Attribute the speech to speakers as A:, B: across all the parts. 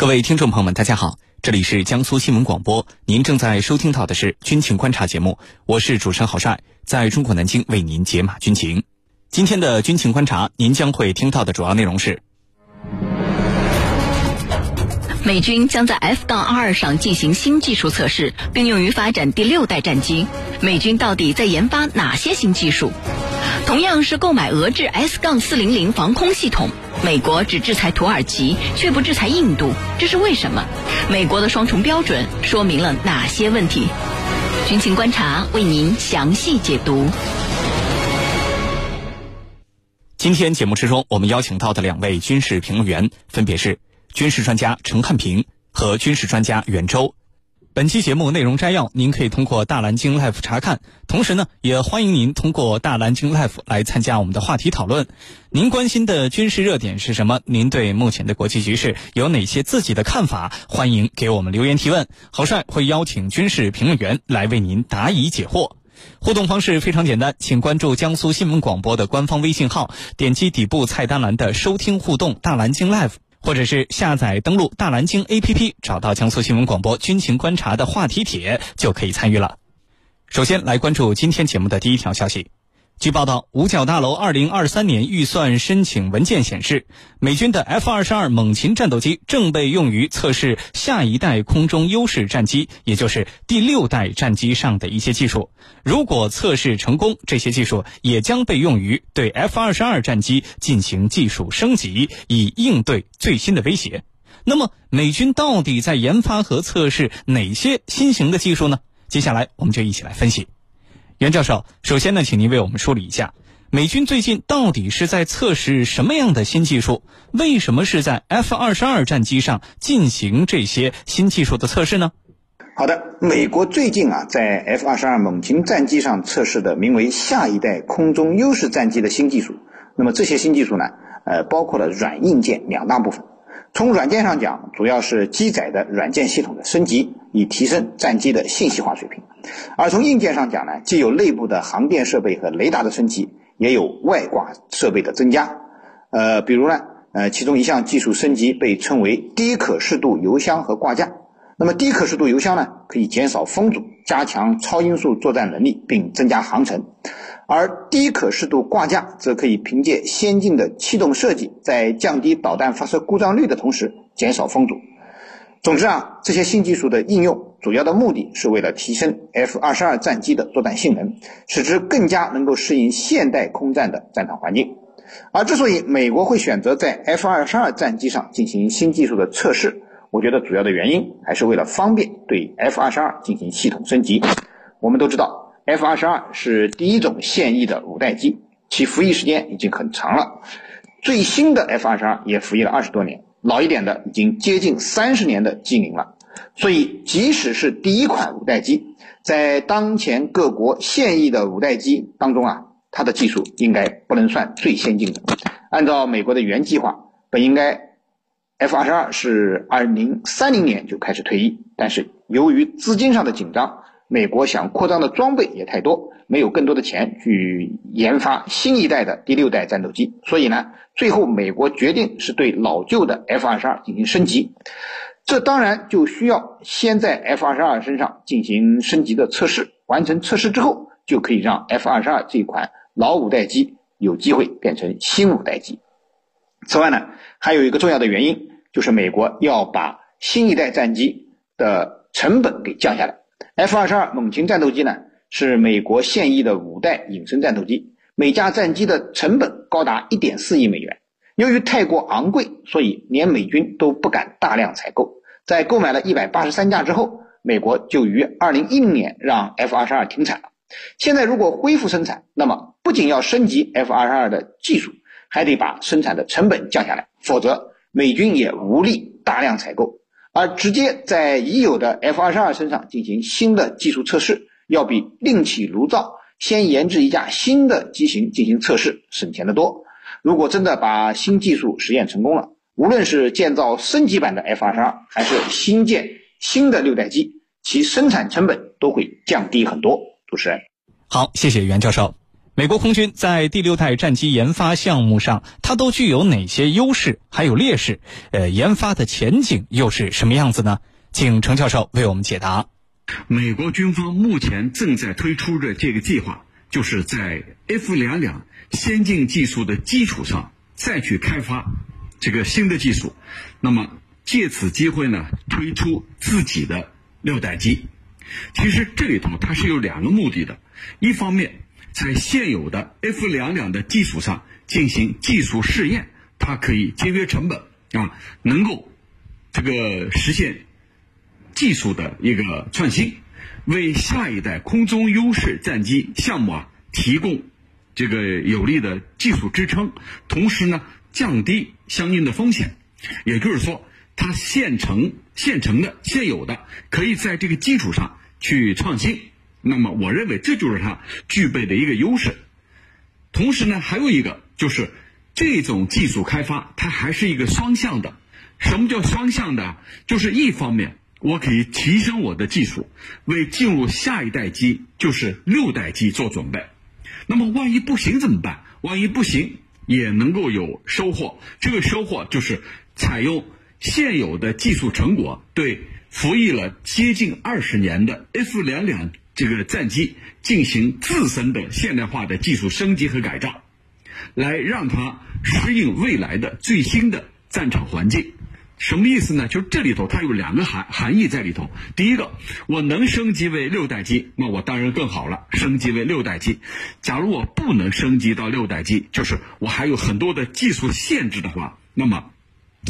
A: 各位听众朋友们，大家好，这里是江苏新闻广播，您正在收听到的是军情观察节目，我是主持人郝帅，在中国南京为您解码军情。今天的军情观察，您将会听到的主要内容是：
B: 美军将在 F 杠二上进行新技术测试，并用于发展第六代战机。美军到底在研发哪些新技术？同样是购买俄制 S 杠四零零防空系统。美国只制裁土耳其，却不制裁印度，这是为什么？美国的双重标准说明了哪些问题？军情观察为您详细解读。
A: 今天节目之中，我们邀请到的两位军事评论员分别是军事专家陈汉平和军事专家袁周。本期节目内容摘要，您可以通过大蓝鲸 Life 查看。同时呢，也欢迎您通过大蓝鲸 Life 来参加我们的话题讨论。您关心的军事热点是什么？您对目前的国际局势有哪些自己的看法？欢迎给我们留言提问。郝帅会邀请军事评论员来为您答疑解惑。互动方式非常简单，请关注江苏新闻广播的官方微信号，点击底部菜单栏的收听互动大蓝鲸 Life。或者是下载登录大蓝鲸 APP，找到江苏新闻广播军情观察的话题帖，就可以参与了。首先来关注今天节目的第一条消息。据报道，五角大楼二零二三年预算申请文件显示，美军的 F 二十二猛禽战斗机正被用于测试下一代空中优势战机，也就是第六代战机上的一些技术。如果测试成功，这些技术也将被用于对 F 二十二战机进行技术升级，以应对最新的威胁。那么，美军到底在研发和测试哪些新型的技术呢？接下来，我们就一起来分析。袁教授，首先呢，请您为我们梳理一下，美军最近到底是在测试什么样的新技术？为什么是在 F 二十二战机上进行这些新技术的测试呢？
C: 好的，美国最近啊，在 F 二十二猛禽战机上测试的名为“下一代空中优势战机”的新技术。那么这些新技术呢，呃，包括了软硬件两大部分。从软件上讲，主要是机载的软件系统的升级，以提升战机的信息化水平；而从硬件上讲呢，既有内部的航电设备和雷达的升级，也有外挂设备的增加。呃，比如呢，呃，其中一项技术升级被称为低可视度油箱和挂架。那么低可视度油箱呢，可以减少风阻，加强超音速作战能力，并增加航程。而低可视度挂架则可以凭借先进的气动设计，在降低导弹发射故障率的同时减少风阻。总之啊，这些新技术的应用主要的目的是为了提升 F 二十二战机的作战性能，使之更加能够适应现代空战的战场环境。而之所以美国会选择在 F 二十二战机上进行新技术的测试，我觉得主要的原因还是为了方便对 F 二十二进行系统升级。我们都知道。F 二十二是第一种现役的五代机，其服役时间已经很长了。最新的 F 二十二也服役了二十多年，老一点的已经接近三十年的机龄了。所以，即使是第一款五代机，在当前各国现役的五代机当中啊，它的技术应该不能算最先进的。按照美国的原计划，本应该 F 二十二是二零三零年就开始退役，但是由于资金上的紧张。美国想扩张的装备也太多，没有更多的钱去研发新一代的第六代战斗机，所以呢，最后美国决定是对老旧的 F 二十二进行升级。这当然就需要先在 F 二十二身上进行升级的测试，完成测试之后，就可以让 F 二十二这款老五代机有机会变成新五代机。此外呢，还有一个重要的原因，就是美国要把新一代战机的成本给降下来。F 二十二猛禽战斗机呢，是美国现役的五代隐身战斗机，每架战机的成本高达一点四亿美元。由于太过昂贵，所以连美军都不敢大量采购。在购买了一百八十三架之后，美国就于二零一零年让 F 二十二停产了。现在如果恢复生产，那么不仅要升级 F 二十二的技术，还得把生产的成本降下来，否则美军也无力大量采购。而直接在已有的 F 二十二身上进行新的技术测试，要比另起炉灶先研制一架新的机型进行测试省钱得多。如果真的把新技术实验成功了，无论是建造升级版的 F 二十二，还是新建新的六代机，其生产成本都会降低很多。主持人，
A: 好，谢谢袁教授。美国空军在第六代战机研发项目上，它都具有哪些优势，还有劣势？呃，研发的前景又是什么样子呢？请程教授为我们解答。
D: 美国军方目前正在推出的这个计划，就是在 F 两两先进技术的基础上，再去开发这个新的技术。那么借此机会呢，推出自己的六代机。其实这里头它是有两个目的的，一方面在现有的 F 两两的基础上进行技术试验，它可以节约成本啊，能够这个实现。技术的一个创新，为下一代空中优势战机项目啊提供这个有力的技术支撑，同时呢降低相应的风险。也就是说，它现成现成的现有的可以在这个基础上去创新。那么，我认为这就是它具备的一个优势。同时呢，还有一个就是这种技术开发，它还是一个双向的。什么叫双向的？就是一方面。我可以提升我的技术，为进入下一代机，就是六代机做准备。那么万一不行怎么办？万一不行也能够有收获。这个收获就是采用现有的技术成果，对服役了接近二十年的 F 两两这个战机进行自身的现代化的技术升级和改造，来让它适应未来的最新的战场环境。什么意思呢？就是这里头它有两个含含义在里头。第一个，我能升级为六代机，那我当然更好了，升级为六代机。假如我不能升级到六代机，就是我还有很多的技术限制的话，那么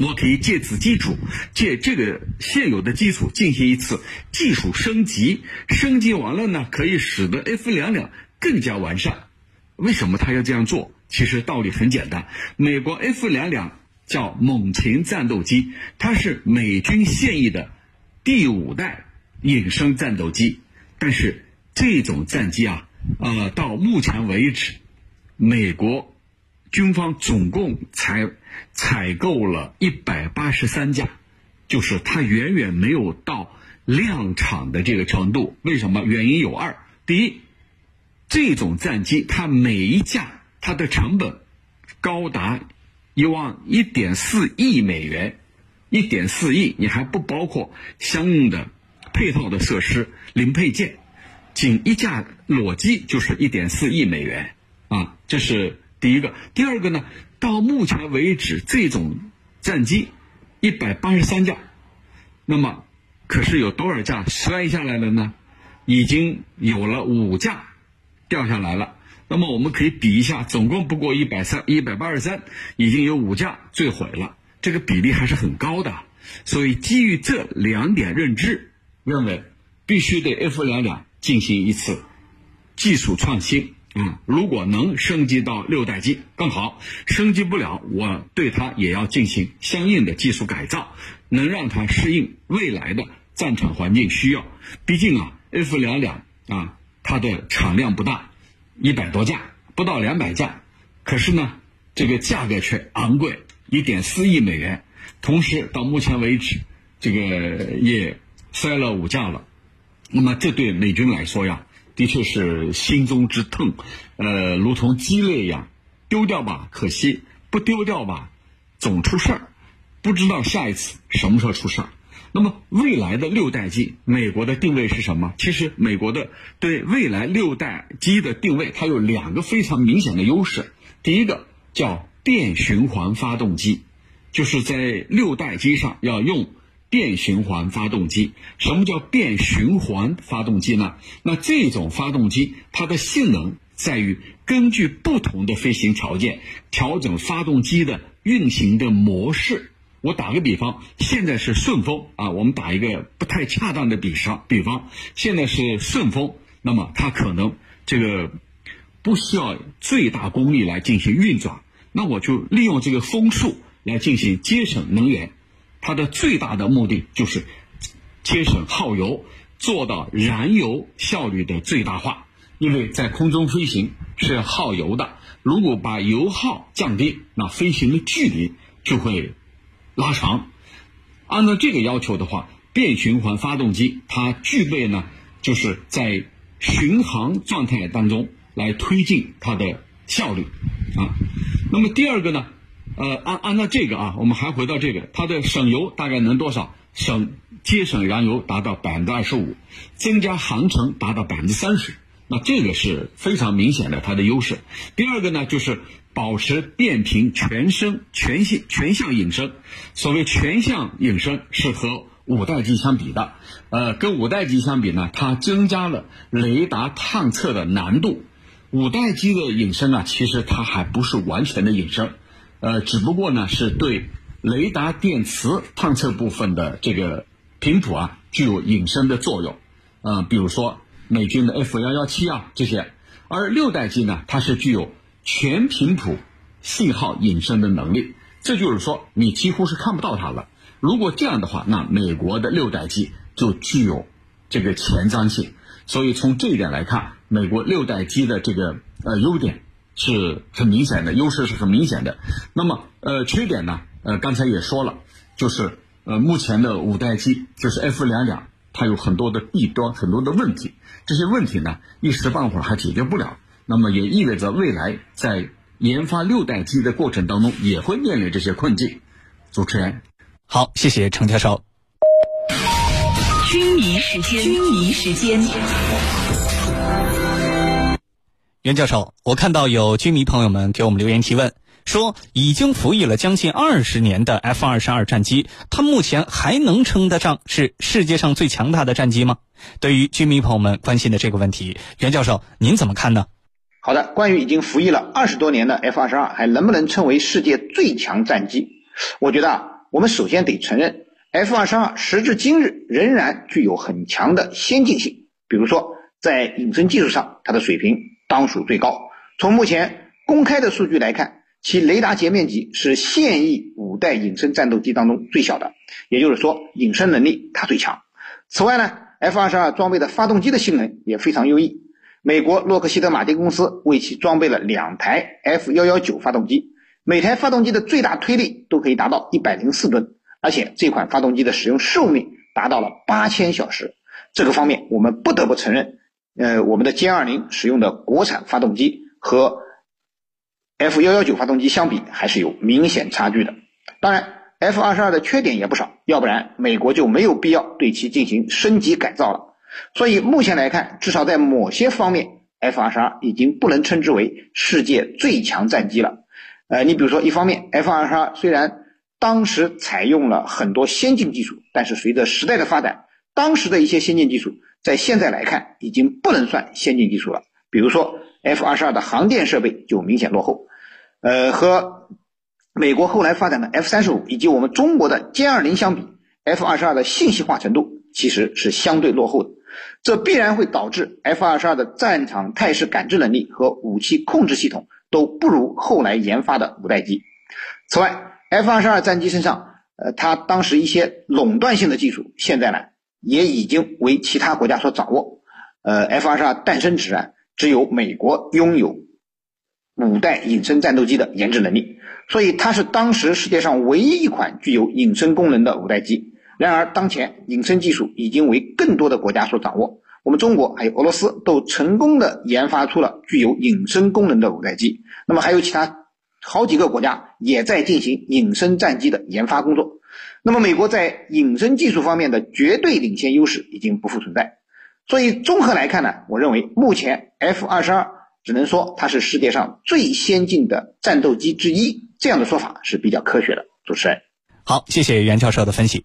D: 我可以借此基础，借这个现有的基础进行一次技术升级。升级完了呢，可以使得 F 两两更加完善。为什么他要这样做？其实道理很简单，美国 F 两两。叫猛禽战斗机，它是美军现役的第五代隐身战斗机。但是这种战机啊，呃，到目前为止，美国军方总共才采购了一百八十三架，就是它远远没有到量产的这个程度。为什么？原因有二：第一，这种战机它每一架它的成本高达。一万一点四亿美元，一点四亿，你还不包括相应的配套的设施、零配件，仅一架裸机就是一点四亿美元啊！这是第一个。第二个呢，到目前为止，这种战机一百八十三架，那么可是有多少架摔下来了呢？已经有了五架掉下来了。那么我们可以比一下，总共不过一百三一百八十三，已经有五架坠毁了，这个比例还是很高的。所以基于这两点认知，认为必须对 F 两两进行一次技术创新啊。如果能升级到六代机更好，升级不了，我对它也要进行相应的技术改造，能让它适应未来的战场环境需要。毕竟啊，F 两两啊，它的产量不大。一百多架，不到两百架，可是呢，这个价格却昂贵，一点四亿美元。同时，到目前为止，这个也摔了五架了。那么，这对美军来说呀，的确是心中之痛，呃，如同鸡肋一样，丢掉吧，可惜；不丢掉吧，总出事儿。不知道下一次什么时候出事儿。那么未来的六代机，美国的定位是什么？其实美国的对未来六代机的定位，它有两个非常明显的优势。第一个叫电循环发动机，就是在六代机上要用变循环发动机。什么叫变循环发动机呢？那这种发动机它的性能在于根据不同的飞行条件调整发动机的运行的模式。我打个比方，现在是顺风啊，我们打一个不太恰当的比方，比方现在是顺风，那么它可能这个不需要最大功率来进行运转，那我就利用这个风速来进行节省能源，它的最大的目的就是节省耗油，做到燃油效率的最大化。因为在空中飞行是耗油的，如果把油耗降低，那飞行的距离就会。拉长，按照这个要求的话，变循环发动机它具备呢，就是在巡航状态当中来推进它的效率啊。那么第二个呢，呃，按按照这个啊，我们还回到这个，它的省油大概能多少？省节省燃油达到百分之二十五，增加航程达到百分之三十。那这个是非常明显的它的优势。第二个呢，就是保持变频全声全系全向隐身。所谓全向隐身是和五代机相比的，呃，跟五代机相比呢，它增加了雷达探测的难度。五代机的隐身啊，其实它还不是完全的隐身，呃，只不过呢是对雷达电磁探测部分的这个频谱啊具有隐身的作用，呃，比如说美军的 F 幺幺七啊这些，而六代机呢，它是具有全频谱信号隐身的能力，这就是说你几乎是看不到它了。如果这样的话，那美国的六代机就具有这个前瞻性。所以从这一点来看，美国六代机的这个呃优点是很明显的，优势是很明显的。那么呃缺点呢？呃刚才也说了，就是呃目前的五代机就是 F 两两，它有很多的弊端，很多的问题。这些问题呢一时半会儿还解决不了。那么也意味着未来在研发六代机的过程当中也会面临这些困境。主持人，
A: 好，谢谢程教授。
B: 军迷时间，军迷时间。
A: 袁教授，我看到有军迷朋友们给我们留言提问，说已经服役了将近二十年的 F 二十二战机，它目前还能称得上是世界上最强大的战机吗？对于军迷朋友们关心的这个问题，袁教授您怎么看呢？
C: 好的，关于已经服役了二十多年的 F 二十二还能不能称为世界最强战机？我觉得啊，我们首先得承认。F 二十二时至今日仍然具有很强的先进性，比如说在隐身技术上，它的水平当属最高。从目前公开的数据来看，其雷达截面积是现役五代隐身战斗机当中最小的，也就是说隐身能力它最强。此外呢，F 二十二装备的发动机的性能也非常优异。美国洛克希德马丁公司为其装备了两台 F 幺幺九发动机，每台发动机的最大推力都可以达到一百零四吨。而且这款发动机的使用寿命达到了八千小时，这个方面我们不得不承认，呃，我们的歼二零使用的国产发动机和 F 幺幺九发动机相比还是有明显差距的。当然，F 二十二的缺点也不少，要不然美国就没有必要对其进行升级改造了。所以目前来看，至少在某些方面，F 二十二已经不能称之为世界最强战机了。呃，你比如说，一方面，F 二十二虽然当时采用了很多先进技术，但是随着时代的发展，当时的一些先进技术在现在来看已经不能算先进技术了。比如说 F 二十二的航电设备就明显落后，呃，和美国后来发展的 F 三十五以及我们中国的歼二零相比，F 二十二的信息化程度其实是相对落后的，这必然会导致 F 二十二的战场态势感知能力和武器控制系统都不如后来研发的五代机。此外，F 二十二战机身上，呃，它当时一些垄断性的技术，现在呢也已经为其他国家所掌握。呃，F 二十二诞生时啊，只有美国拥有五代隐身战斗机的研制能力，所以它是当时世界上唯一一款具有隐身功能的五代机。然而，当前隐身技术已经为更多的国家所掌握，我们中国还有俄罗斯都成功的研发出了具有隐身功能的五代机。那么还有其他。好几个国家也在进行隐身战机的研发工作，那么美国在隐身技术方面的绝对领先优势已经不复存在，所以综合来看呢，我认为目前 F 二十二只能说它是世界上最先进的战斗机之一，这样的说法是比较科学的。主持人，
A: 好，谢谢袁教授的分析。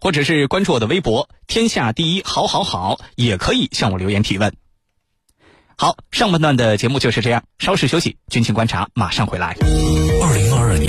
A: 或者是关注我的微博“天下第一好好好”，也可以向我留言提问。好，上半段的节目就是这样，稍事休息，军情观察马上回来。